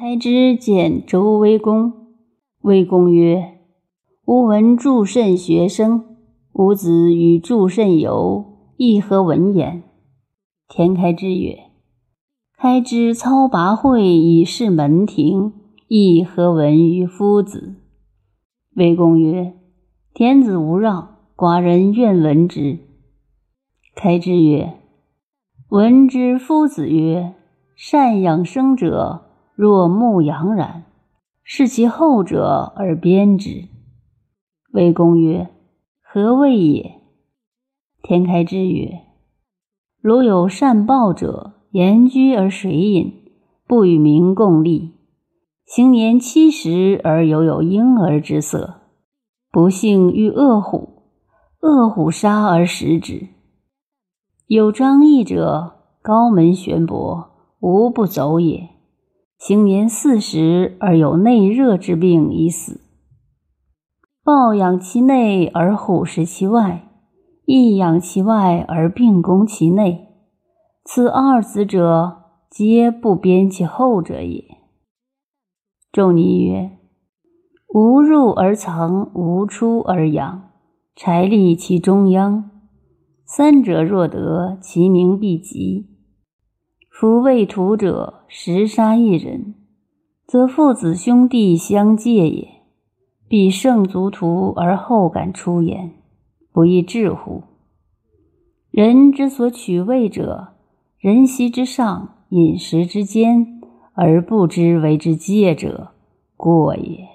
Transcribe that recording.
开之见周威公，威公曰：“吾闻祝慎学生，吾子与祝慎游，亦何闻焉？”田开之曰：“开之操拔会以示门庭，亦何闻于夫子？”威公曰：“天子无让，寡人愿闻之。”开之曰：“闻之夫子曰：‘善养生者，若牧羊然，是其后者而鞭之。’”魏公曰：“何谓也？”田开之曰：“如有善报者，言居而水饮，不与民共利。”行年七十而犹有婴儿之色，不幸遇恶虎，恶虎杀而食之。有张翼者，高门悬帛，无不走也。行年四十而有内热之病已死。抱养其内而虎食其外，亦养其外而并攻其内。此二子者，皆不鞭其后者也。仲尼曰：“无入而藏，无出而养，柴立其中央。三者若得，其名必极。夫未土者，食杀一人，则父子兄弟相戒也。必胜足图而后敢出言，不亦智乎？人之所取位者，人席之上，饮食之间。”而不知为之戒者，过也。